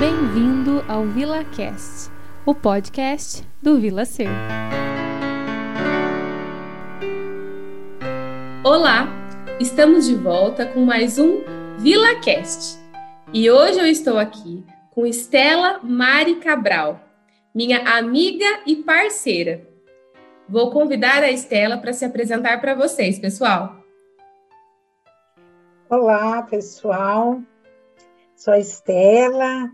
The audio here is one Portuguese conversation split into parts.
Bem-vindo ao VilaCast, o podcast do Vila Ser. Olá, estamos de volta com mais um VilaCast. E hoje eu estou aqui com Estela Mari Cabral, minha amiga e parceira. Vou convidar a Estela para se apresentar para vocês, pessoal. Olá, pessoal. Sou a Estela,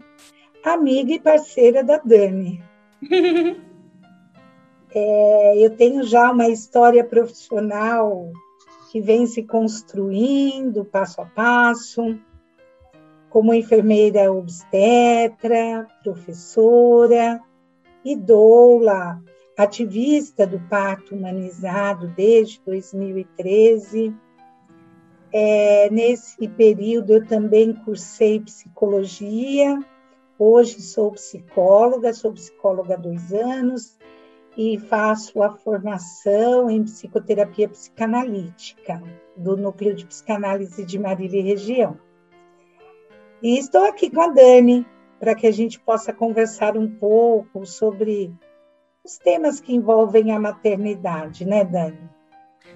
amiga e parceira da Dani. é, eu tenho já uma história profissional que vem se construindo passo a passo, como enfermeira obstetra, professora e doula, ativista do parto humanizado desde 2013 é, nesse período, eu também cursei psicologia. Hoje sou psicóloga, sou psicóloga há dois anos e faço a formação em psicoterapia psicanalítica do Núcleo de Psicanálise de Marília e Região. E estou aqui com a Dani para que a gente possa conversar um pouco sobre os temas que envolvem a maternidade, né, Dani?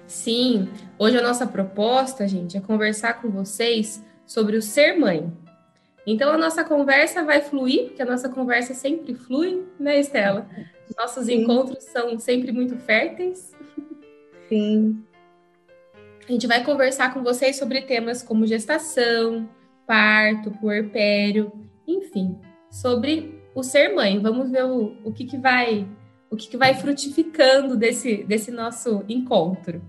Sim, hoje a nossa proposta, gente, é conversar com vocês sobre o ser mãe. Então a nossa conversa vai fluir, porque a nossa conversa sempre flui, né, Estela? Nossos Sim. encontros são sempre muito férteis. Sim. A gente vai conversar com vocês sobre temas como gestação, parto, puerpério, enfim, sobre o ser mãe. Vamos ver o, o que, que vai o que, que vai frutificando desse, desse nosso encontro.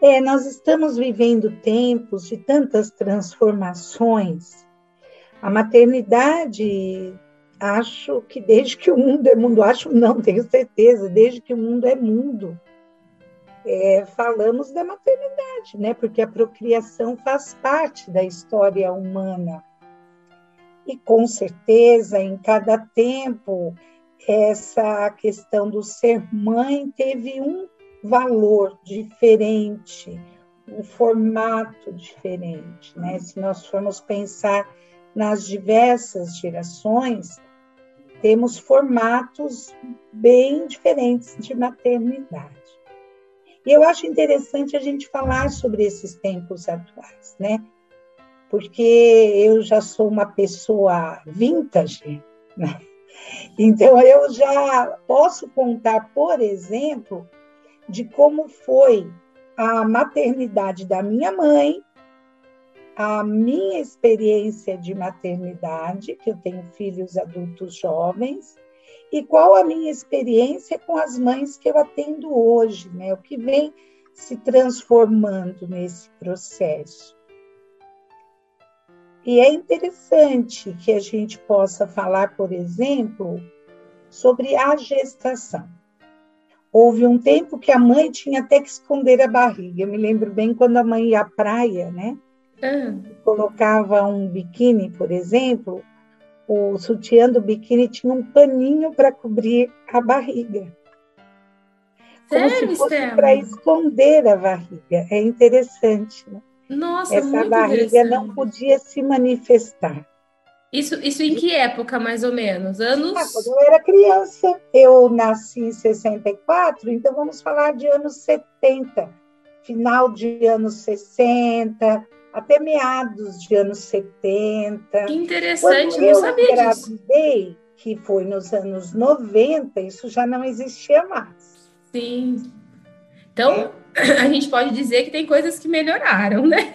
É, nós estamos vivendo tempos de tantas transformações. A maternidade, acho que desde que o mundo é mundo, acho não, tenho certeza, desde que o mundo é mundo, é, falamos da maternidade, né? Porque a procriação faz parte da história humana. E com certeza, em cada tempo, essa questão do ser mãe teve um valor diferente, um formato diferente. Né? Se nós formos pensar nas diversas gerações, temos formatos bem diferentes de maternidade. E eu acho interessante a gente falar sobre esses tempos atuais, né? Porque eu já sou uma pessoa vintage, né? Então eu já posso contar, por exemplo, de como foi a maternidade da minha mãe, a minha experiência de maternidade, que eu tenho filhos adultos jovens, e qual a minha experiência com as mães que eu atendo hoje, né? O que vem se transformando nesse processo. E é interessante que a gente possa falar, por exemplo, sobre a gestação. Houve um tempo que a mãe tinha até que esconder a barriga. Eu me lembro bem quando a mãe ia à praia, né? Uhum. Colocava um biquíni, por exemplo, o sutiã do biquíni tinha um paninho para cobrir a barriga. Como Sério, se fosse para esconder a barriga. É interessante, né? Nossa, Essa barriga não podia se manifestar. Isso, isso em que época, mais ou menos? Anos? Ah, quando eu era criança. Eu nasci em 64, então vamos falar de anos 70, final de anos 60, até meados de anos 70. Que interessante, quando não eu sabia engravidei, disso. que foi nos anos 90, isso já não existia mais. Sim. Então, é. a gente pode dizer que tem coisas que melhoraram, né?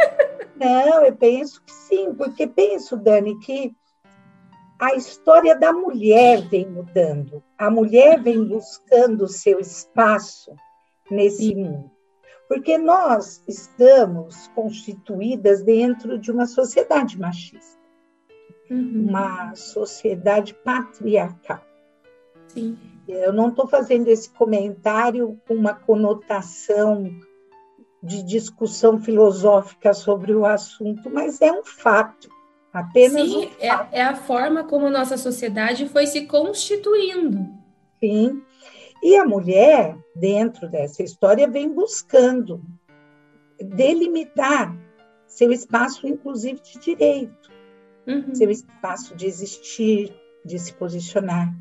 Não, eu penso que sim, porque penso, Dani, que a história da mulher vem mudando. A mulher vem buscando o seu espaço nesse mundo. Porque nós estamos constituídas dentro de uma sociedade machista, uhum. uma sociedade patriarcal. Sim. Eu não estou fazendo esse comentário com uma conotação de discussão filosófica sobre o assunto, mas é um fato. Apenas Sim, um é, é, a forma como nossa sociedade foi se constituindo. Sim. E a mulher, dentro dessa história, vem buscando delimitar seu espaço, inclusive de direito. uhum. seu espaço de existir, de se posicionar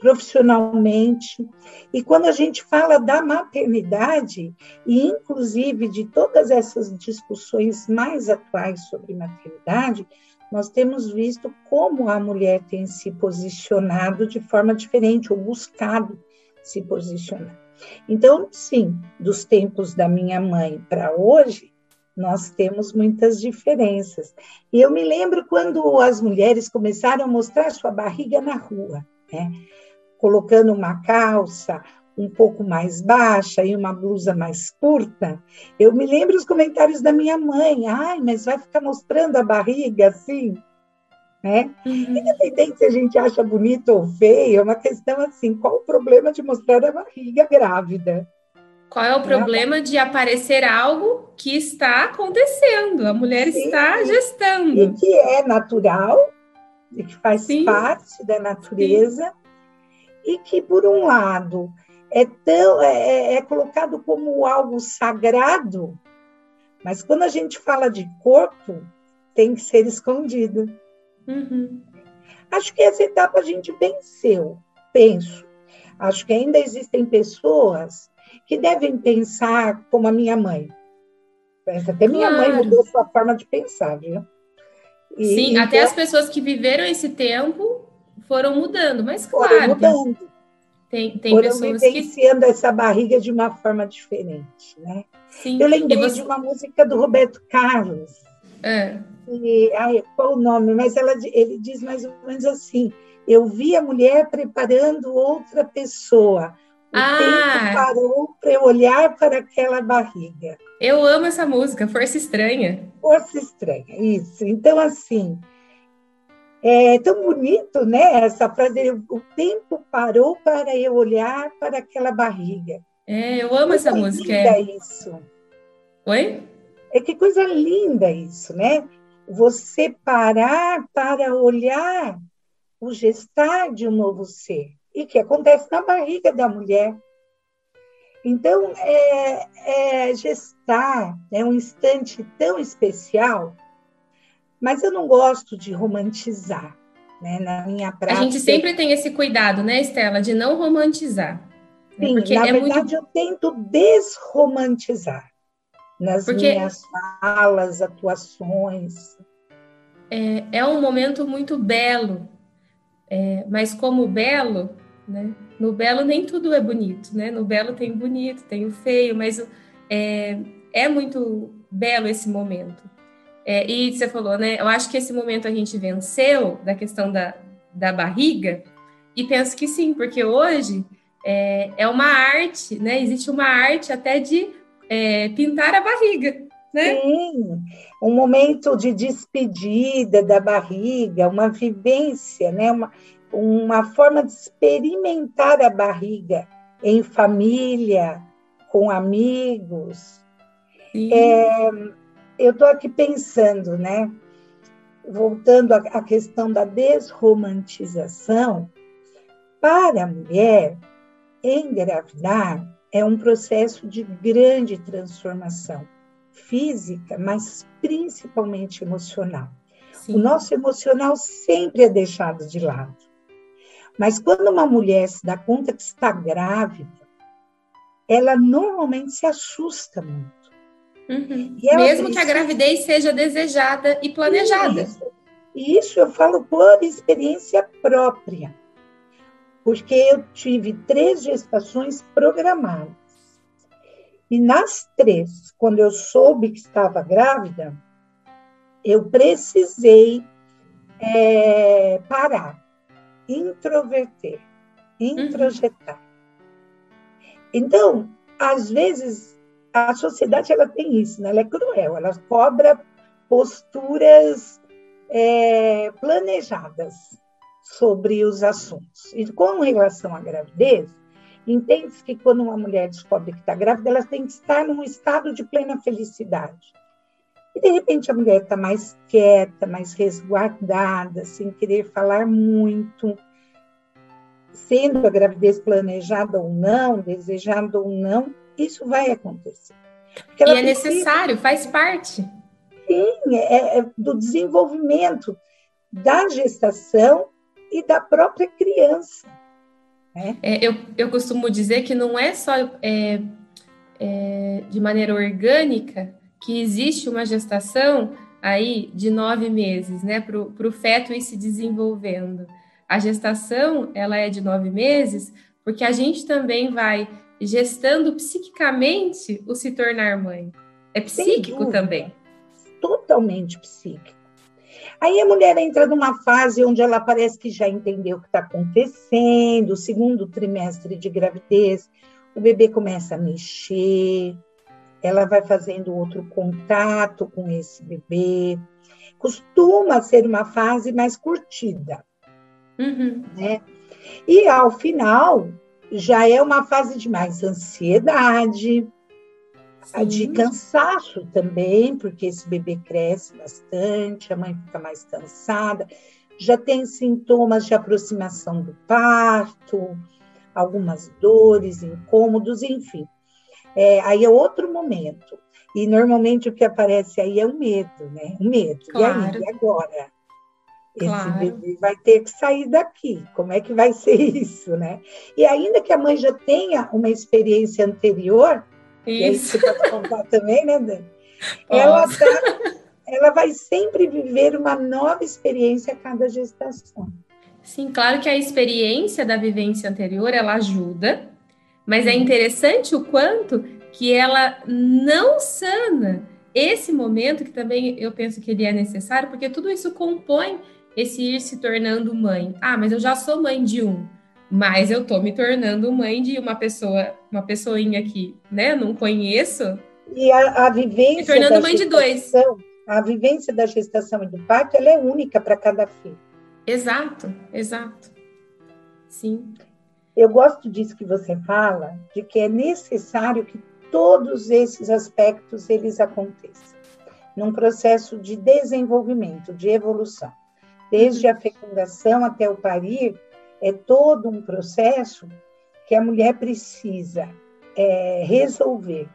profissionalmente. E quando a gente fala da maternidade, e inclusive de todas essas discussões mais atuais sobre maternidade, nós temos visto como a mulher tem se posicionado de forma diferente, ou buscado se posicionar. Então, sim, dos tempos da minha mãe para hoje, nós temos muitas diferenças. E eu me lembro quando as mulheres começaram a mostrar sua barriga na rua, né? colocando uma calça um pouco mais baixa e uma blusa mais curta. Eu me lembro os comentários da minha mãe: ai, mas vai ficar mostrando a barriga assim? Né? Uhum. Independente se a gente acha bonito ou feio, é uma questão assim: qual o problema de mostrar a barriga grávida? Qual é o problema de aparecer algo que está acontecendo? A mulher Sim. está gestando. E que é natural, e que faz Sim. parte da natureza, Sim. e que, por um lado, é, tão, é, é, é colocado como algo sagrado, mas quando a gente fala de corpo, tem que ser escondido. Uhum. Acho que essa etapa a gente venceu, penso. Acho que ainda existem pessoas que devem pensar como a minha mãe. Até minha claro. mãe mudou sua forma de pensar, viu? E, Sim, então, até as pessoas que viveram esse tempo foram mudando, mas claro. Foram mudando. Tem, tem foram pessoas vivenciando que... essa barriga de uma forma diferente, né? Sim. Eu lembrei você... de uma música do Roberto Carlos. É. E, ai, qual o nome? Mas ela, ele diz mais ou menos assim: Eu vi a mulher preparando outra pessoa o ah, tempo parou para eu olhar para aquela barriga. Eu amo essa música, Força Estranha. Força Estranha, isso. Então, assim, é tão bonito, né? Essa frase, o tempo parou para eu olhar para aquela barriga. É, eu amo essa música. Linda é. isso. Oi? É que coisa linda isso, né? Você parar para olhar o gestar de um novo ser e que acontece na barriga da mulher. Então, é, é gestar é um instante tão especial, mas eu não gosto de romantizar. Né? Na minha prática. A gente sempre tem esse cuidado, né, Estela, de não romantizar. Né? Sim, Porque na é verdade muito... eu tento desromantizar nas Porque... minhas falas, atuações. É, é um momento muito belo, é, mas como belo, né? No belo nem tudo é bonito, né? No belo tem o bonito, tem o feio, mas é, é muito belo esse momento. É, e você falou, né? Eu acho que esse momento a gente venceu da questão da, da barriga, e penso que sim, porque hoje é, é uma arte, né? Existe uma arte até de é, pintar a barriga. Né? Sim, um momento de despedida da barriga, uma vivência, né? uma, uma forma de experimentar a barriga em família, com amigos. É, eu estou aqui pensando, né? Voltando à questão da desromantização, para a mulher, engravidar é um processo de grande transformação física, mas principalmente emocional. Sim. O nosso emocional sempre é deixado de lado. Mas quando uma mulher se dá conta que está grávida, ela normalmente se assusta muito. Uhum. Mesmo precisa... que a gravidez seja desejada e planejada. Isso. Isso eu falo por experiência própria, porque eu tive três gestações programadas. E nas três, quando eu soube que estava grávida, eu precisei é, parar introverter, introjetar. Uhum. Então, às vezes, a sociedade ela tem isso, né? ela é cruel, ela cobra posturas é, planejadas sobre os assuntos. E com relação à gravidez, entende-se que quando uma mulher descobre que está grávida, ela tem que estar num estado de plena felicidade. E de repente a mulher está mais quieta, mais resguardada, sem querer falar muito, sendo a gravidez planejada ou não, desejada ou não, isso vai acontecer. E é necessário, faz parte. Sim, é, é do desenvolvimento da gestação e da própria criança. Né? É, eu, eu costumo dizer que não é só é, é, de maneira orgânica que existe uma gestação aí de nove meses, né, para o feto ir se desenvolvendo. A gestação, ela é de nove meses, porque a gente também vai gestando psiquicamente o se tornar mãe. É psíquico também. Totalmente psíquico. Aí a mulher entra numa fase onde ela parece que já entendeu o que está acontecendo, segundo trimestre de gravidez, o bebê começa a mexer, ela vai fazendo outro contato com esse bebê. Costuma ser uma fase mais curtida. Uhum. Né? E ao final, já é uma fase de mais ansiedade, Sim. de cansaço também, porque esse bebê cresce bastante, a mãe fica mais cansada, já tem sintomas de aproximação do parto, algumas dores, incômodos, enfim. É, aí é outro momento. E normalmente o que aparece aí é o medo, né? O medo. Claro. E aí, e agora? Esse bebê vai ter que sair daqui. Como é que vai ser isso, né? E ainda que a mãe já tenha uma experiência anterior, isso. e aí você pode contar também, né, Dani? Ela, tá, ela vai sempre viver uma nova experiência a cada gestação. Sim, claro que a experiência da vivência anterior, ela ajuda, mas é interessante o quanto que ela não sana esse momento, que também eu penso que ele é necessário, porque tudo isso compõe esse ir se tornando mãe. Ah, mas eu já sou mãe de um, mas eu tô me tornando mãe de uma pessoa, uma pessoinha que, né, não conheço. E a, a vivência. Me tornando mãe de dois. A vivência da gestação e do parto, ela é única para cada filho. Exato, exato. Sim. Eu gosto disso que você fala, de que é necessário que todos esses aspectos eles aconteçam num processo de desenvolvimento, de evolução desde a fecundação até o parir, é todo um processo que a mulher precisa é, resolver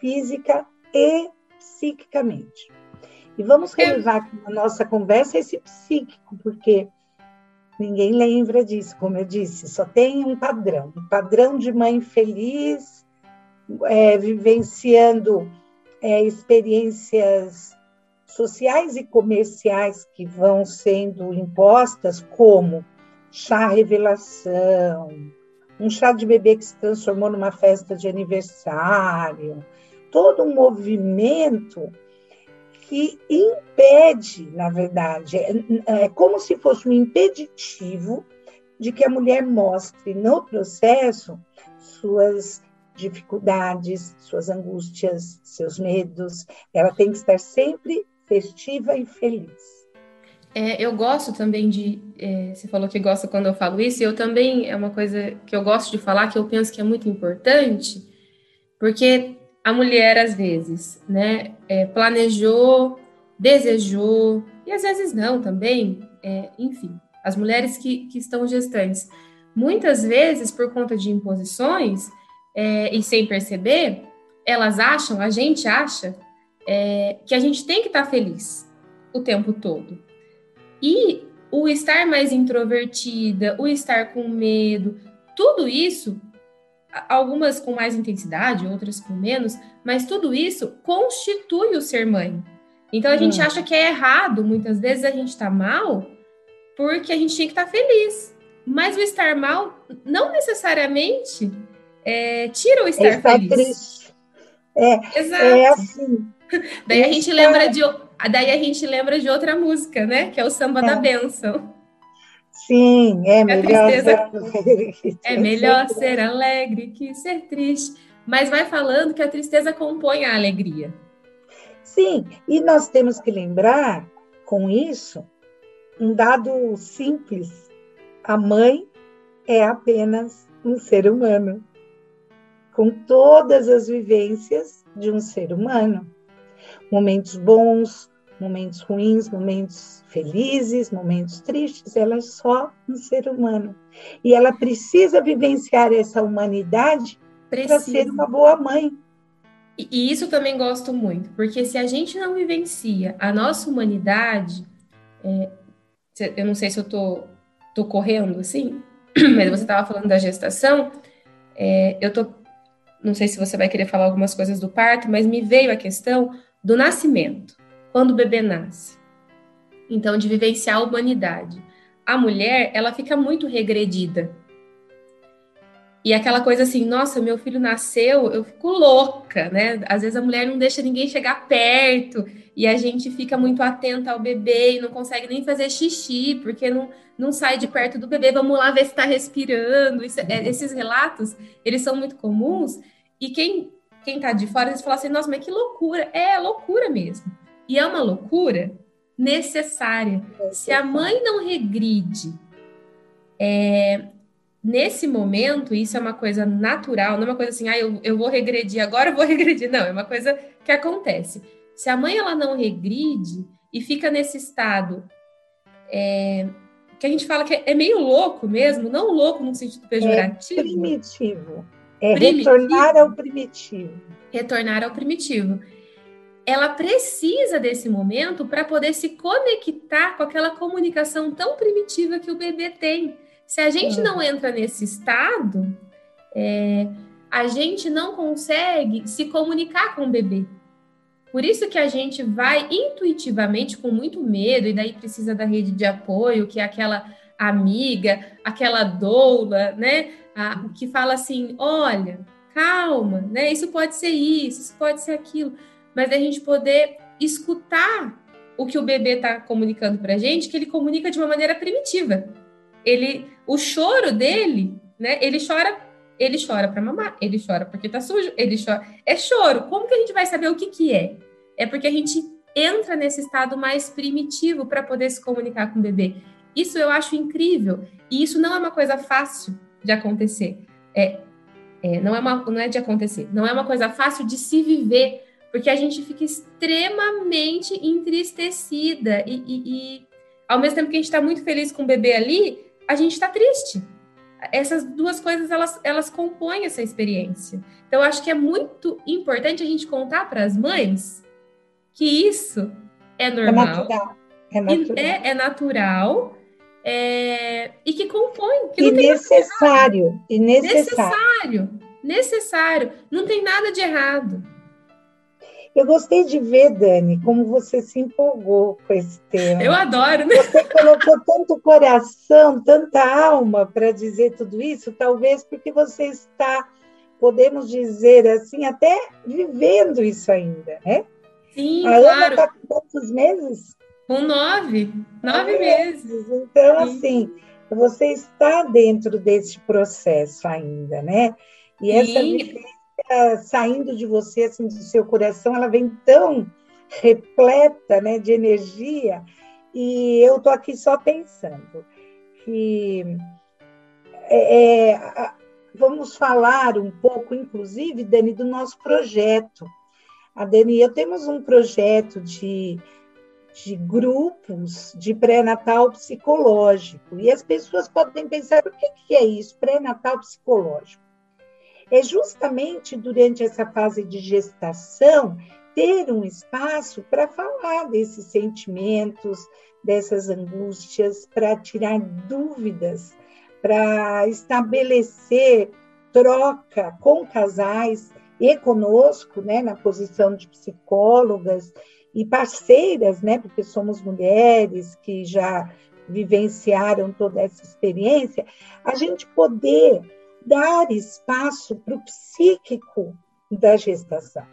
física e psiquicamente. E vamos relevar na nossa conversa esse psíquico, porque ninguém lembra disso, como eu disse, só tem um padrão, um padrão de mãe feliz, é, vivenciando é, experiências sociais e comerciais que vão sendo impostas, como chá revelação, um chá de bebê que se transformou numa festa de aniversário, todo um movimento que impede, na verdade, é, é como se fosse um impeditivo de que a mulher mostre no processo suas dificuldades, suas angústias, seus medos. Ela tem que estar sempre festiva e feliz. É, eu gosto também de. É, você falou que gosta quando eu falo isso, e eu também é uma coisa que eu gosto de falar, que eu penso que é muito importante, porque a mulher, às vezes, né, é, planejou, desejou, e às vezes não também, é, enfim, as mulheres que, que estão gestantes, muitas vezes, por conta de imposições, é, e sem perceber, elas acham, a gente acha, é, que a gente tem que estar tá feliz o tempo todo. E o estar mais introvertida, o estar com medo, tudo isso, algumas com mais intensidade, outras com menos, mas tudo isso constitui o ser mãe. Então a hum. gente acha que é errado, muitas vezes a gente está mal, porque a gente tinha que estar tá feliz. Mas o estar mal não necessariamente é, tira o estar feliz. Triste. É, Exato. é assim. daí a gente lembra de daí a gente lembra de outra música, né? Que é o samba é. da benção. Sim, é melhor tristeza... ser alegre. É melhor ser alegre que ser triste. Mas vai falando que a tristeza compõe a alegria. Sim, e nós temos que lembrar com isso um dado simples: a mãe é apenas um ser humano, com todas as vivências de um ser humano momentos bons, momentos ruins, momentos felizes, momentos tristes, ela é só um ser humano. E ela precisa vivenciar essa humanidade para ser uma boa mãe. E, isso também gosto muito, porque se a gente não vivencia a nossa humanidade, é, eu não sei se eu tô, tô correndo assim, mas você estava falando da gestação, é, eu tô, não sei se você vai querer falar algumas coisas do parto, mas me veio a questão do nascimento, quando o bebê nasce. Então, de vivenciar a humanidade. A mulher, ela fica muito regredida. E aquela coisa assim, nossa, meu filho nasceu, eu fico louca, né? Às vezes a mulher não deixa ninguém chegar perto e a gente fica muito atenta ao bebê e não consegue nem fazer xixi, porque não, não sai de perto do bebê. Vamos lá ver se está respirando. Isso, é, esses relatos, eles são muito comuns. E quem quem tá de fora, eles falam assim, nossa, mas que loucura. É, loucura mesmo. E é uma loucura necessária. Se a mãe não regride é, nesse momento, isso é uma coisa natural, não é uma coisa assim, ah, eu, eu vou regredir agora, eu vou regredir. Não, é uma coisa que acontece. Se a mãe ela não regride e fica nesse estado é, que a gente fala que é meio louco mesmo, não louco no sentido pejorativo. É primitivo. É primitivo. retornar ao primitivo. Retornar ao primitivo. Ela precisa desse momento para poder se conectar com aquela comunicação tão primitiva que o bebê tem. Se a gente não entra nesse estado, é, a gente não consegue se comunicar com o bebê. Por isso que a gente vai intuitivamente com muito medo, e daí precisa da rede de apoio, que é aquela amiga, aquela doula, né? A, que fala assim: olha, calma, né? Isso pode ser isso, isso pode ser aquilo. Mas a gente poder escutar o que o bebê está comunicando para a gente, que ele comunica de uma maneira primitiva. Ele, o choro dele, né? Ele chora, ele chora para mamar, ele chora porque tá sujo, ele chora. É choro. Como que a gente vai saber o que que é? É porque a gente entra nesse estado mais primitivo para poder se comunicar com o bebê. Isso eu acho incrível. E isso não é uma coisa fácil de acontecer. É, é, não, é uma, não é de acontecer. Não é uma coisa fácil de se viver, porque a gente fica extremamente entristecida. E, e, e ao mesmo tempo que a gente está muito feliz com o bebê ali, a gente está triste. Essas duas coisas, elas, elas compõem essa experiência. Então, eu acho que é muito importante a gente contar para as mães que isso é, é normal. É natural. É natural. É, é natural é, e que compõe. Que e necessário, e necessário. Necessário. Necessário. Não tem nada de errado. Eu gostei de ver, Dani, como você se empolgou com esse tema. Eu adoro, né? Você colocou tanto coração, tanta alma para dizer tudo isso, talvez porque você está, podemos dizer assim, até vivendo isso ainda, né? Sim, A claro. Ana está com quantos meses? Com nove, nove meses. Então, Sim. assim, você está dentro desse processo ainda, né? E essa vivência saindo de você, assim, do seu coração, ela vem tão repleta, né, de energia. E eu estou aqui só pensando que é, é, vamos falar um pouco, inclusive, Dani, do nosso projeto. A Dani e eu temos um projeto de de grupos de pré-natal psicológico. E as pessoas podem pensar, o que, que é isso, pré-natal psicológico? É justamente durante essa fase de gestação ter um espaço para falar desses sentimentos, dessas angústias, para tirar dúvidas, para estabelecer troca com casais e conosco, né, na posição de psicólogas e parceiras, né, porque somos mulheres que já vivenciaram toda essa experiência, a gente poder dar espaço para o psíquico da gestação.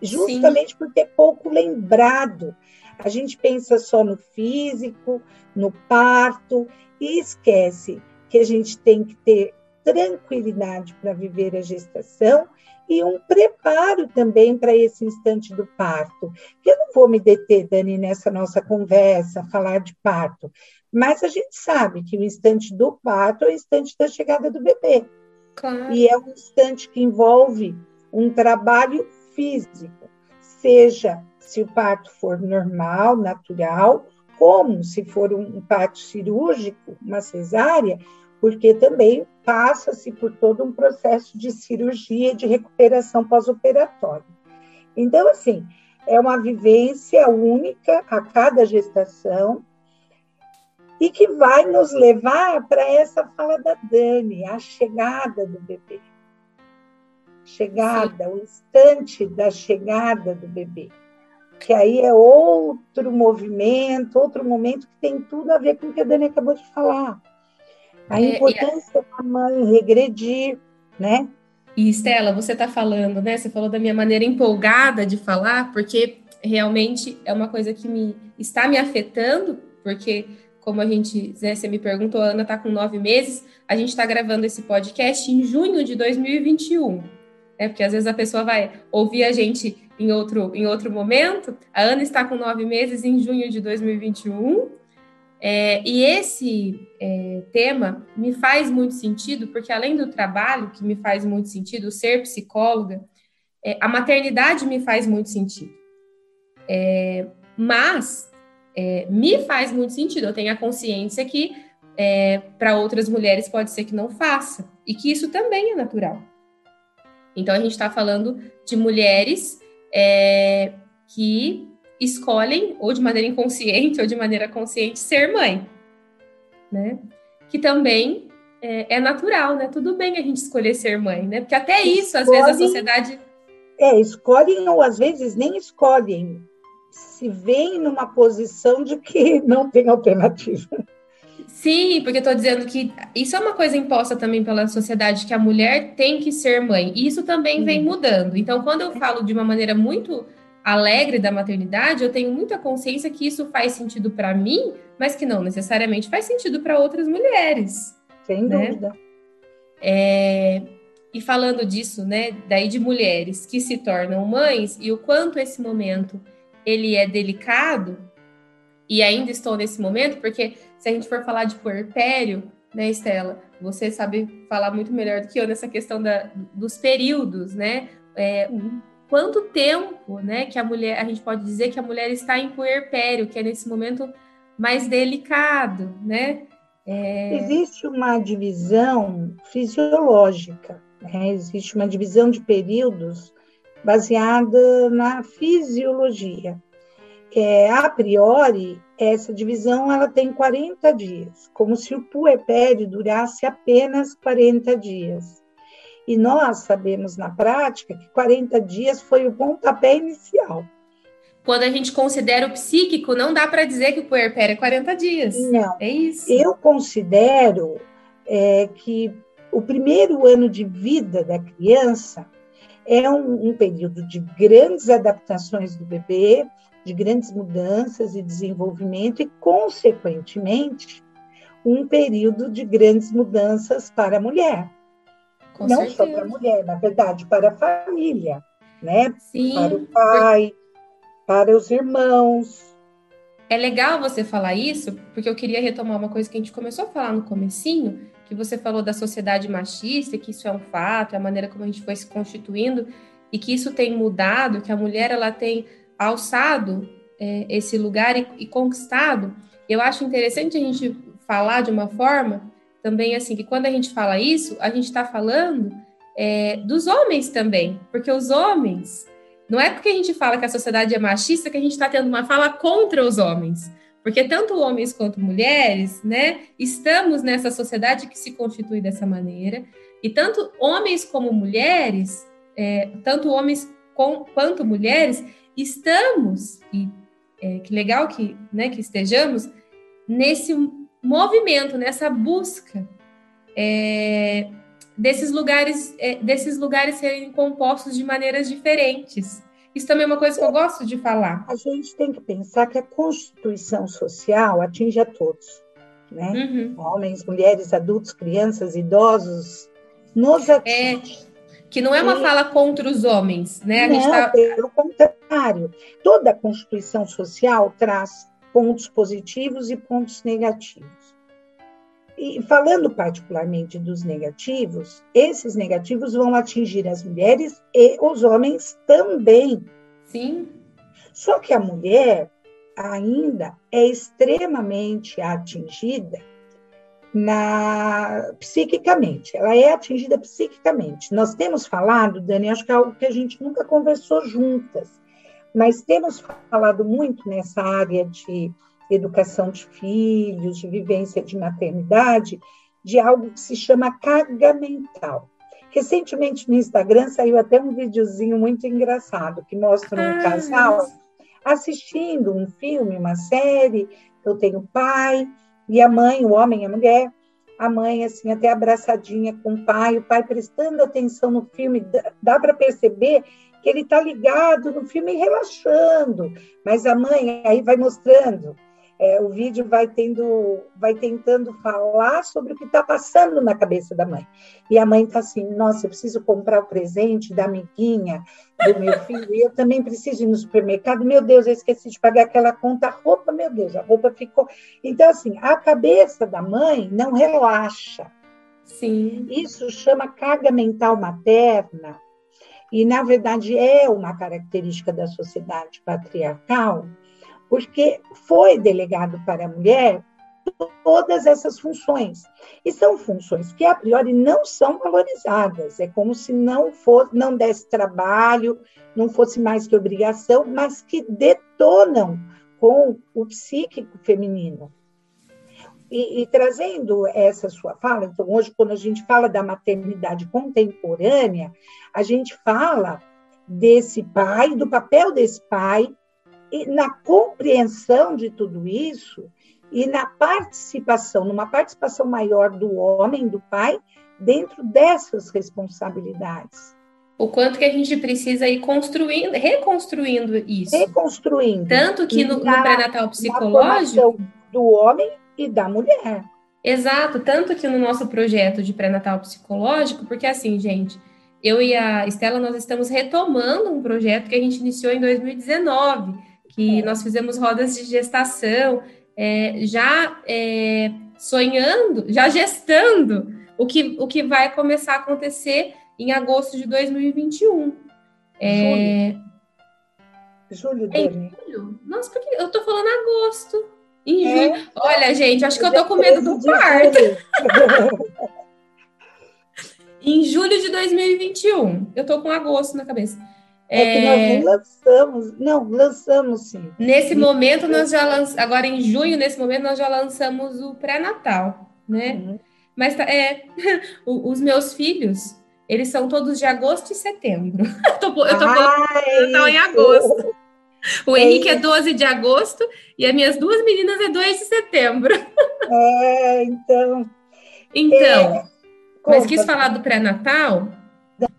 Justamente Sim. porque é pouco lembrado. A gente pensa só no físico, no parto, e esquece que a gente tem que ter tranquilidade para viver a gestação e um preparo também para esse instante do parto. Eu não vou me deter, Dani, nessa nossa conversa, falar de parto, mas a gente sabe que o instante do parto é o instante da chegada do bebê. Claro. E é um instante que envolve um trabalho físico, seja se o parto for normal, natural, como se for um parto cirúrgico, uma cesárea, porque também passa-se por todo um processo de cirurgia e de recuperação pós-operatória. Então, assim, é uma vivência única a cada gestação e que vai nos levar para essa fala da Dani, a chegada do bebê. Chegada, Sim. o instante da chegada do bebê. Que aí é outro movimento, outro momento que tem tudo a ver com o que a Dani acabou de falar. A é, importância a... da mãe regredir, né? E Estela, você está falando, né? Você falou da minha maneira empolgada de falar, porque realmente é uma coisa que me está me afetando, porque como a gente, né, você me perguntou, a Ana está com nove meses, a gente está gravando esse podcast em junho de 2021. Né, porque às vezes a pessoa vai ouvir a gente em outro, em outro momento. A Ana está com nove meses em junho de 2021. É, e esse é, tema me faz muito sentido, porque além do trabalho, que me faz muito sentido, ser psicóloga, é, a maternidade me faz muito sentido. É, mas é, me faz muito sentido. Eu tenho a consciência que é, para outras mulheres pode ser que não faça, e que isso também é natural. Então, a gente está falando de mulheres que escolhem, ou de maneira inconsciente, ou de maneira consciente, ser mãe, né? Que também é, é natural, né? Tudo bem a gente escolher ser mãe, né? Porque até isso, às vezes, a sociedade. É, escolhem ou às vezes nem escolhem se veem numa posição de que não tem alternativa. Sim, porque estou dizendo que isso é uma coisa imposta também pela sociedade, que a mulher tem que ser mãe. E isso também Sim. vem mudando. Então, quando eu falo de uma maneira muito alegre da maternidade, eu tenho muita consciência que isso faz sentido para mim, mas que não necessariamente faz sentido para outras mulheres. Sem né? dúvida. É... E falando disso, né, daí de mulheres que se tornam mães e o quanto esse momento ele é delicado, e ainda estou nesse momento, porque se a gente for falar de puerpério, né, Estela, você sabe falar muito melhor do que eu nessa questão da, dos períodos, né? É, quanto tempo, né, que a mulher, a gente pode dizer que a mulher está em puerpério, que é nesse momento mais delicado, né? É... Existe uma divisão fisiológica, né? existe uma divisão de períodos baseada na fisiologia. É, a priori, essa divisão ela tem 40 dias, como se o puerpério durasse apenas 40 dias. E nós sabemos na prática que 40 dias foi o pontapé inicial. Quando a gente considera o psíquico, não dá para dizer que o puerpério é 40 dias. Não. É isso. Eu considero é, que o primeiro ano de vida da criança é um, um período de grandes adaptações do bebê, de grandes mudanças e desenvolvimento, e, consequentemente, um período de grandes mudanças para a mulher. Com Não certeza. só para a mulher, na verdade, para a família, né? Sim, para o pai, para os irmãos. É legal você falar isso, porque eu queria retomar uma coisa que a gente começou a falar no comecinho, que você falou da sociedade machista, que isso é um fato, é a maneira como a gente foi se constituindo e que isso tem mudado, que a mulher ela tem alçado é, esse lugar e, e, conquistado. Eu acho interessante a gente falar de uma forma também assim que quando a gente fala isso, a gente está falando é, dos homens também, porque os homens não é porque a gente fala que a sociedade é machista que a gente está tendo uma fala contra os homens. Porque tanto homens quanto mulheres, né, estamos nessa sociedade que se constitui dessa maneira, e tanto homens como mulheres, é, tanto homens com, quanto mulheres, estamos, e é, que legal que, né, que estejamos, nesse movimento, nessa busca é, desses lugares, é, desses lugares serem compostos de maneiras diferentes. Isso também é uma coisa que eu gosto de falar. A gente tem que pensar que a constituição social atinge a todos, né? Uhum. Homens, mulheres, adultos, crianças, idosos, nos é, atinge. É, que não é uma fala contra os homens, né? A não, tá... pelo contrário. Toda a constituição social traz pontos positivos e pontos negativos. E falando particularmente dos negativos, esses negativos vão atingir as mulheres e os homens também. Sim. Só que a mulher ainda é extremamente atingida na psiquicamente. Ela é atingida psiquicamente. Nós temos falado, Dani, acho que é algo que a gente nunca conversou juntas, mas temos falado muito nessa área de educação de filhos, de vivência de maternidade, de algo que se chama carga mental. Recentemente no Instagram saiu até um videozinho muito engraçado que mostra um ah, casal assistindo um filme, uma série. Eu tenho o pai e a mãe, o homem e a mulher. A mãe, assim, até abraçadinha com o pai, o pai prestando atenção no filme. Dá, dá para perceber que ele está ligado no filme e relaxando. Mas a mãe aí vai mostrando é, o vídeo vai tendo, vai tentando falar sobre o que está passando na cabeça da mãe. E a mãe está assim, nossa, eu preciso comprar o presente da amiguinha do meu filho, e eu também preciso ir no supermercado, meu Deus, eu esqueci de pagar aquela conta, a roupa, meu Deus, a roupa ficou. Então, assim, a cabeça da mãe não relaxa. Sim. Isso chama carga mental materna, e, na verdade, é uma característica da sociedade patriarcal, porque foi delegado para a mulher todas essas funções. E são funções que, a priori, não são valorizadas. É como se não, fosse, não desse trabalho, não fosse mais que obrigação, mas que detonam com o psíquico feminino. E, e, trazendo essa sua fala, então, hoje, quando a gente fala da maternidade contemporânea, a gente fala desse pai, do papel desse pai e na compreensão de tudo isso e na participação, numa participação maior do homem, do pai, dentro dessas responsabilidades. O quanto que a gente precisa ir construindo, reconstruindo isso. Reconstruindo. Tanto que no, no pré-natal psicológico. do homem e da mulher. Exato, tanto que no nosso projeto de pré-natal psicológico, porque assim, gente, eu e a Estela, nós estamos retomando um projeto que a gente iniciou em 2019 que é. nós fizemos rodas de gestação, é, já é, sonhando, já gestando o que, o que vai começar a acontecer em agosto de 2021. É... Julho, é julho? Nossa, porque eu tô falando agosto. É. Olha, gente, acho que eu tô com medo do parto. em julho de 2021. Eu tô com agosto na cabeça. É, que nós é. não lançamos, não, lançamos sim. Nesse momento nós já lançamos, agora em junho, nesse momento nós já lançamos o pré-natal, né? Uhum. Mas tá, é, os meus filhos, eles são todos de agosto e setembro. eu tô, eu tô ah, em agosto. O é Henrique é 12 de agosto e as minhas duas meninas é 2 de setembro. É, então. Então, é, mas quis falar do pré-natal,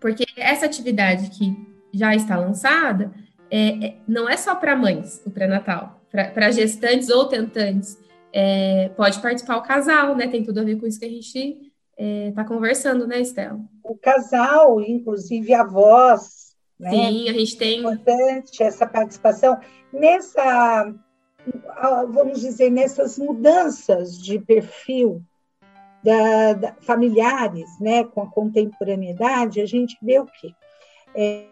porque essa atividade que já está lançada, é, é não é só para mães o pré-natal, para gestantes ou tentantes. É, pode participar o casal, né? Tem tudo a ver com isso que a gente está é, conversando, né, Estela? O casal, inclusive avós. Né? Sim, a gente tem. É importante essa participação nessa, vamos dizer, nessas mudanças de perfil da, da, familiares, né, com a contemporaneidade, a gente vê o quê? É,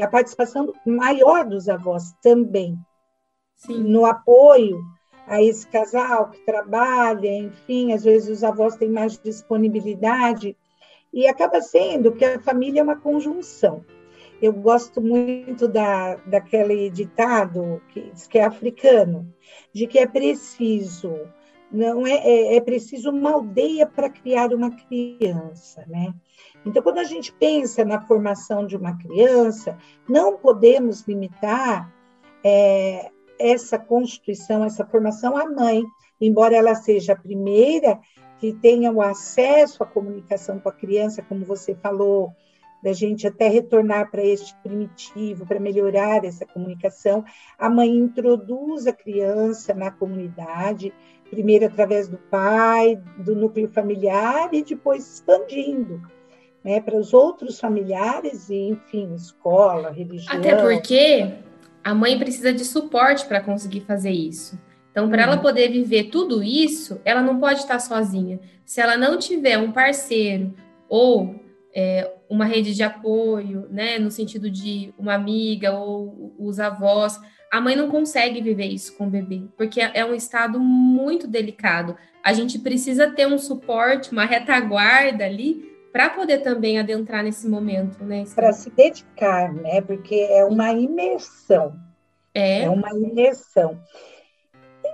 a participação maior dos avós também, Sim. no apoio a esse casal que trabalha, enfim, às vezes os avós têm mais disponibilidade, e acaba sendo que a família é uma conjunção. Eu gosto muito da, daquele ditado que que é africano, de que é preciso, não é, é, é preciso uma aldeia para criar uma criança, né? Então, quando a gente pensa na formação de uma criança, não podemos limitar é, essa constituição, essa formação à mãe, embora ela seja a primeira que tenha o acesso à comunicação com a criança, como você falou, da gente até retornar para este primitivo, para melhorar essa comunicação, a mãe introduz a criança na comunidade, primeiro através do pai, do núcleo familiar e depois expandindo né, para os outros familiares e, enfim, escola, religião. Até porque a mãe precisa de suporte para conseguir fazer isso. Então, para ela uhum. poder viver tudo isso, ela não pode estar sozinha. Se ela não tiver um parceiro ou é, uma rede de apoio, né, no sentido de uma amiga ou os avós, a mãe não consegue viver isso com o bebê, porque é um estado muito delicado. A gente precisa ter um suporte, uma retaguarda ali para poder também adentrar nesse momento, né? Para se dedicar, né? Porque é uma imersão. É. É uma imersão.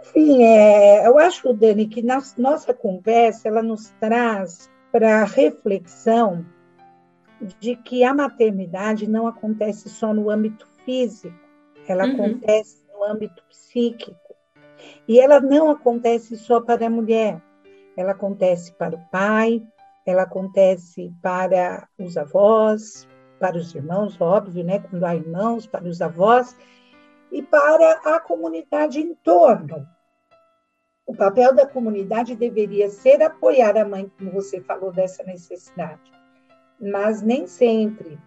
Enfim, é, eu acho, Dani, que na nossa conversa ela nos traz para reflexão de que a maternidade não acontece só no âmbito físico, ela uhum. acontece no âmbito psíquico. E ela não acontece só para a mulher, ela acontece para o pai, ela acontece para os avós, para os irmãos, óbvio, né? Quando há irmãos, para os avós e para a comunidade em torno. O papel da comunidade deveria ser apoiar a mãe, como você falou dessa necessidade, mas nem sempre.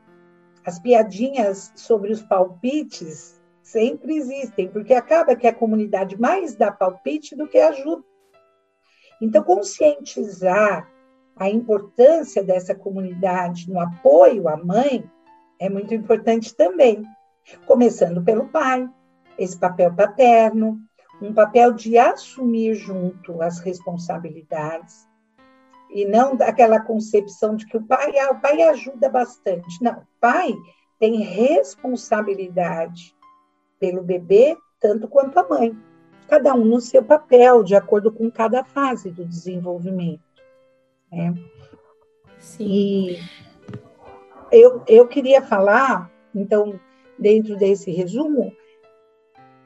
As piadinhas sobre os palpites sempre existem, porque acaba que a comunidade mais dá palpite do que ajuda. Então, conscientizar a importância dessa comunidade no apoio à mãe é muito importante também, começando pelo pai, esse papel paterno, um papel de assumir junto as responsabilidades e não daquela concepção de que o pai, ah, o pai ajuda bastante. Não, o pai tem responsabilidade pelo bebê tanto quanto a mãe, cada um no seu papel, de acordo com cada fase do desenvolvimento. Né? Sim. E eu, eu queria falar, então, dentro desse resumo,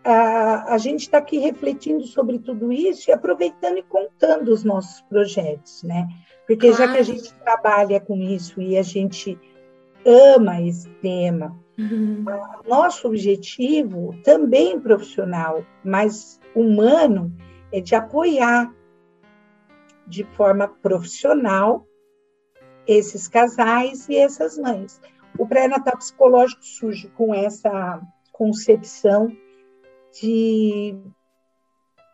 a, a gente está aqui refletindo sobre tudo isso e aproveitando e contando os nossos projetos, né? Porque claro. já que a gente trabalha com isso e a gente ama esse tema, uhum. nosso objetivo, também profissional, mas humano, é de apoiar de forma profissional esses casais e essas mães. O pré-natal psicológico surge com essa concepção de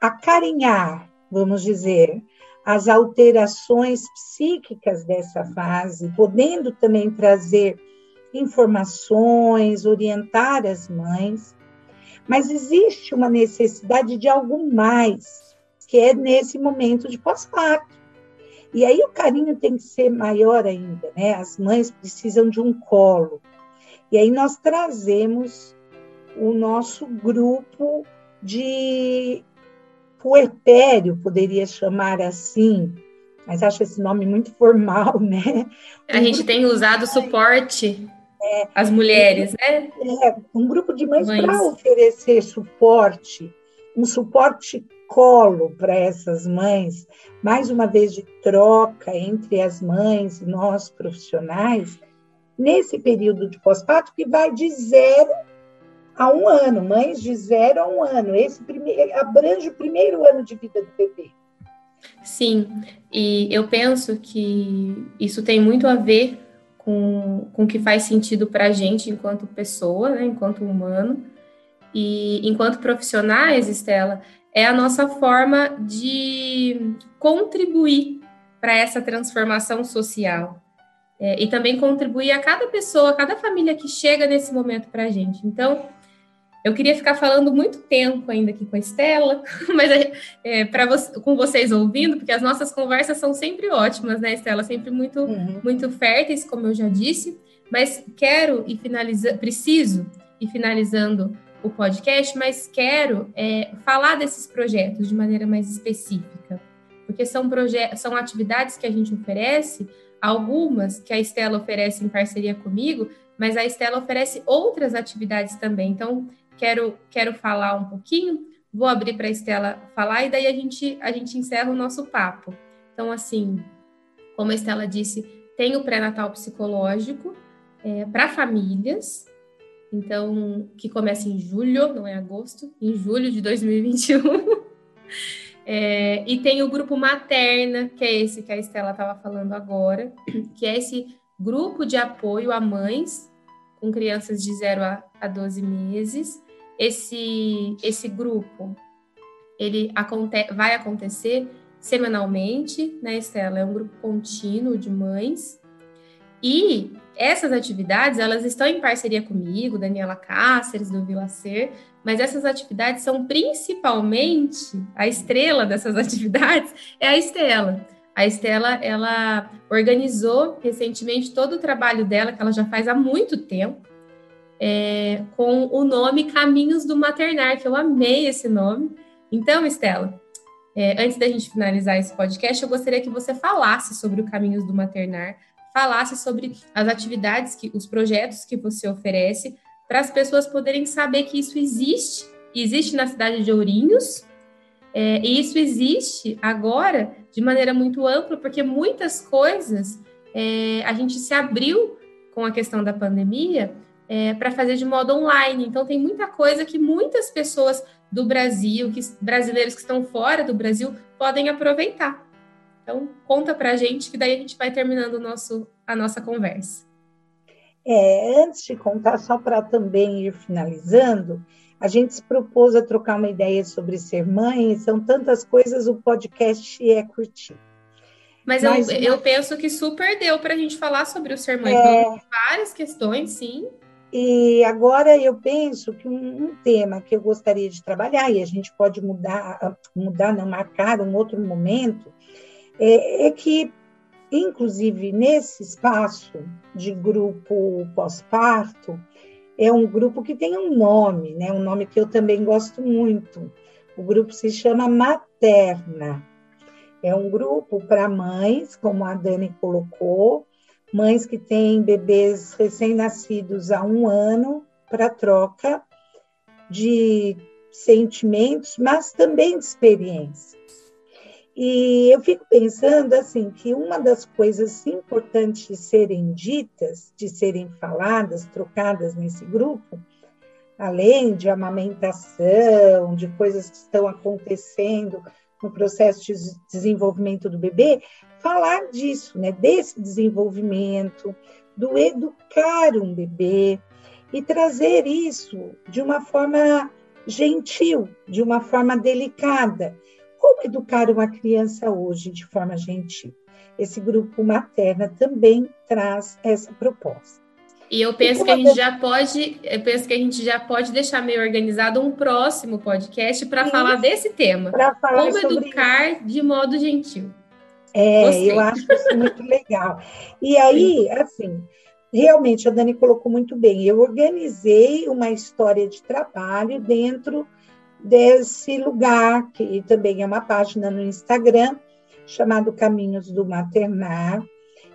acarinhar, vamos dizer, as alterações psíquicas dessa fase, podendo também trazer informações, orientar as mães, mas existe uma necessidade de algo mais, que é nesse momento de pós-parto. E aí o carinho tem que ser maior ainda, né? As mães precisam de um colo. E aí nós trazemos o nosso grupo de puerpério, poderia chamar assim, mas acho esse nome muito formal, né? A gente tem usado suporte é, as mulheres, né? É, um grupo de mães, mães. para oferecer suporte, um suporte colo para essas mães, mais uma vez de troca entre as mães e nós profissionais, nesse período de pós-parto que vai de zero a um ano, mães de zero a um ano. Esse primeiro, abrange o primeiro ano de vida do bebê. Sim, e eu penso que isso tem muito a ver com, com o que faz sentido para a gente enquanto pessoa, né, enquanto humano, e enquanto profissionais, Estela, é a nossa forma de contribuir para essa transformação social. É, e também contribuir a cada pessoa, a cada família que chega nesse momento para a gente. Então, eu queria ficar falando muito tempo ainda aqui com a Estela, mas é, é para vo com vocês ouvindo, porque as nossas conversas são sempre ótimas, né, Estela? Sempre muito, uhum. muito férteis, como eu já disse. Mas quero e finalizando, preciso ir finalizando o podcast, mas quero é, falar desses projetos de maneira mais específica, porque são projetos, são atividades que a gente oferece, algumas que a Estela oferece em parceria comigo, mas a Estela oferece outras atividades também. Então, quero quero falar um pouquinho, vou abrir para a Estela falar e daí a gente a gente encerra o nosso papo. Então, assim, como a Estela disse, tem o pré-natal psicológico é, para famílias, então, que começa em julho, não é agosto, em julho de 2021. é, e tem o grupo Materna, que é esse que a Estela estava falando agora, que é esse grupo de apoio a mães com crianças de 0 a, a 12 meses. Esse, esse grupo, ele aconte vai acontecer semanalmente, né, Estela? É um grupo contínuo de mães. E essas atividades, elas estão em parceria comigo, Daniela Cáceres, do Vila Ser, mas essas atividades são principalmente, a estrela dessas atividades é a Estela. A Estela, ela organizou recentemente todo o trabalho dela, que ela já faz há muito tempo, é, com o nome Caminhos do Maternar, que eu amei esse nome, Então, Estela, é, antes da gente finalizar esse podcast, eu gostaria que você falasse sobre o Caminhos do Maternar, falasse sobre as atividades, que, os projetos que você oferece, para as pessoas poderem saber que isso existe, existe na cidade de Ourinhos, é, e isso existe agora de maneira muito ampla, porque muitas coisas é, a gente se abriu com a questão da pandemia é, para fazer de modo online. Então, tem muita coisa que muitas pessoas do Brasil, que, brasileiros que estão fora do Brasil, podem aproveitar. Então, conta para a gente, que daí a gente vai terminando nosso, a nossa conversa. É, antes de contar, só para também ir finalizando, a gente se propôs a trocar uma ideia sobre ser mãe, são tantas coisas, o podcast é curtir. Mas, Mas eu, eu penso que super deu para a gente falar sobre o ser mãe. É... várias questões, sim. E agora eu penso que um, um, tema que eu gostaria de trabalhar, e a gente pode mudar, mudar, não marcar um outro momento, é, é que, inclusive, nesse espaço de grupo pós-parto, é um grupo que tem um nome, né? um nome que eu também gosto muito. O grupo se chama Materna. É um grupo para mães, como a Dani colocou, mães que têm bebês recém-nascidos há um ano, para troca de sentimentos, mas também de experiências. E eu fico pensando assim que uma das coisas importantes de serem ditas, de serem faladas, trocadas nesse grupo, além de amamentação, de coisas que estão acontecendo no processo de desenvolvimento do bebê, falar disso, né, desse desenvolvimento, do educar um bebê e trazer isso de uma forma gentil, de uma forma delicada, como educar uma criança hoje de forma gentil? Esse grupo materna também traz essa proposta. E eu penso que a gente já pode, eu penso que a gente já pode deixar meio organizado um próximo podcast para falar desse tema. Falar como educar isso. de modo gentil. É, Gostei. eu acho isso muito legal. E aí, Sim. assim, realmente a Dani colocou muito bem. Eu organizei uma história de trabalho dentro desse lugar, que também é uma página no Instagram, chamado Caminhos do Maternar,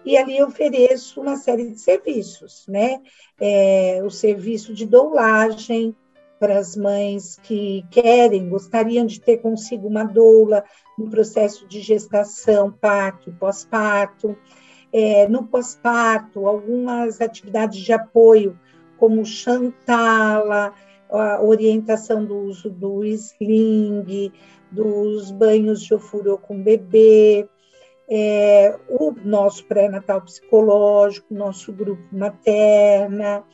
e ali eu ofereço uma série de serviços, né? É, o serviço de doulagem para as mães que querem, gostariam de ter consigo uma doula no processo de gestação, parto pós-parto. É, no pós-parto, algumas atividades de apoio, como chantala, a orientação do uso do sling, dos banhos de ofurô com bebê, é, o nosso pré-natal psicológico, nosso grupo materna,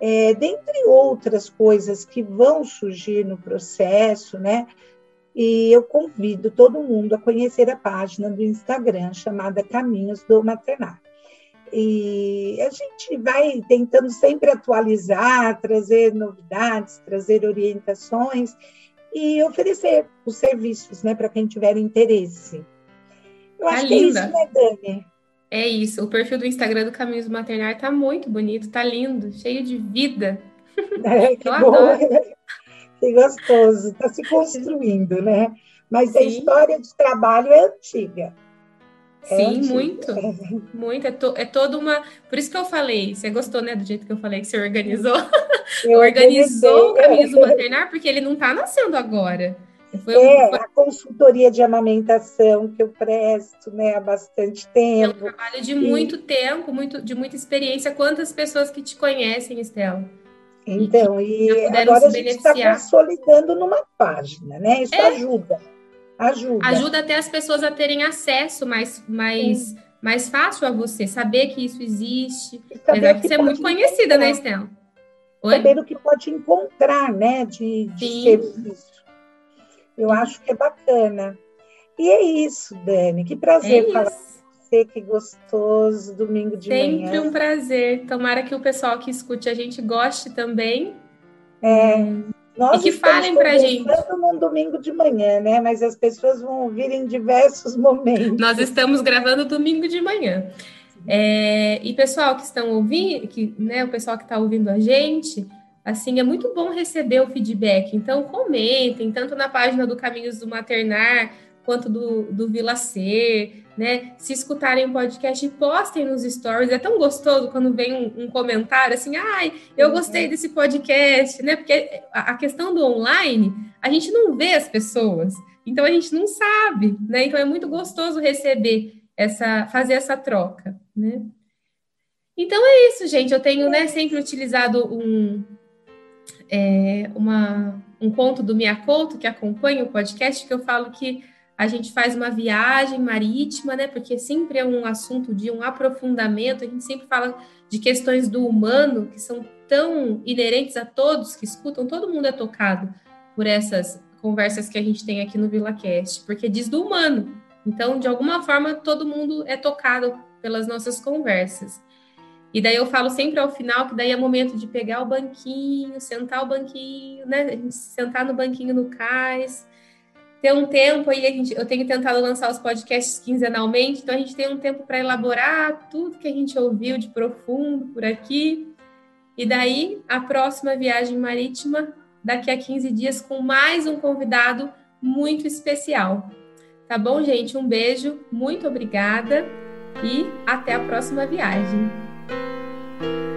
é, dentre outras coisas que vão surgir no processo, né? E eu convido todo mundo a conhecer a página do Instagram chamada Caminhos do Maternar. E a gente vai tentando sempre atualizar, trazer novidades, trazer orientações e oferecer os serviços né, para quem tiver interesse. Eu tá acho linda. que é isso, né, Dani? É isso. O perfil do Instagram do Caminhos do Maternar tá muito bonito, tá lindo, cheio de vida. É, que Eu bom. Adoro. Que gostoso, está se construindo, né? Mas Sim. a história de trabalho é antiga. É Sim, muito. Muito. É, to, é toda uma. Por isso que eu falei. Você gostou, né, do jeito que eu falei que você organizou? organizou o caminho do maternar, porque ele não está nascendo agora. Foi é, foi... a consultoria de amamentação que eu presto né, há bastante tempo. É um trabalho de muito tempo, muito, de muita experiência. Quantas pessoas que te conhecem, Estela? Então, e, e agora a gente está consolidando numa página, né? Isso é. ajuda. Ajuda. Ajuda até as pessoas a terem acesso mais, mais, mais fácil a você, saber que isso existe. Apesar você é muito conhecida, né, Estela? Saber o que pode encontrar, né, de, de serviço. Eu acho que é bacana. E é isso, Dani. Que prazer é falar com você, que gostoso, domingo de Sempre manhã. Sempre um prazer. Tomara que o pessoal que escute a gente goste também. É. Nós e que falem para a gente. num domingo de manhã, né? Mas as pessoas vão ouvir em diversos momentos. Nós estamos gravando domingo de manhã. É, e pessoal que estão ouvindo, que, né, o pessoal que está ouvindo a gente, assim, é muito bom receber o feedback. Então, comentem, tanto na página do Caminhos do Maternar, quanto do, do Vila Ser, né? Se escutarem o podcast, postem nos stories. É tão gostoso quando vem um, um comentário assim, ai, eu uhum. gostei desse podcast, né? Porque a, a questão do online, a gente não vê as pessoas, então a gente não sabe, né? Então é muito gostoso receber essa, fazer essa troca, né? Então é isso, gente. Eu tenho né, sempre utilizado um, é, uma, um conto do Miyakoto que acompanha o podcast, que eu falo que a gente faz uma viagem marítima, né? Porque sempre é um assunto de um aprofundamento, a gente sempre fala de questões do humano que são tão inerentes a todos que escutam, todo mundo é tocado por essas conversas que a gente tem aqui no VilaCast, porque diz do humano. Então, de alguma forma, todo mundo é tocado pelas nossas conversas. E daí eu falo sempre ao final que daí é momento de pegar o banquinho, sentar o banquinho, né? A gente sentar no banquinho no cais, ter um tempo aí, a gente, eu tenho tentado lançar os podcasts quinzenalmente, então a gente tem um tempo para elaborar tudo que a gente ouviu de profundo por aqui. E daí, a próxima viagem marítima, daqui a 15 dias, com mais um convidado muito especial. Tá bom, gente? Um beijo, muito obrigada e até a próxima viagem. thank you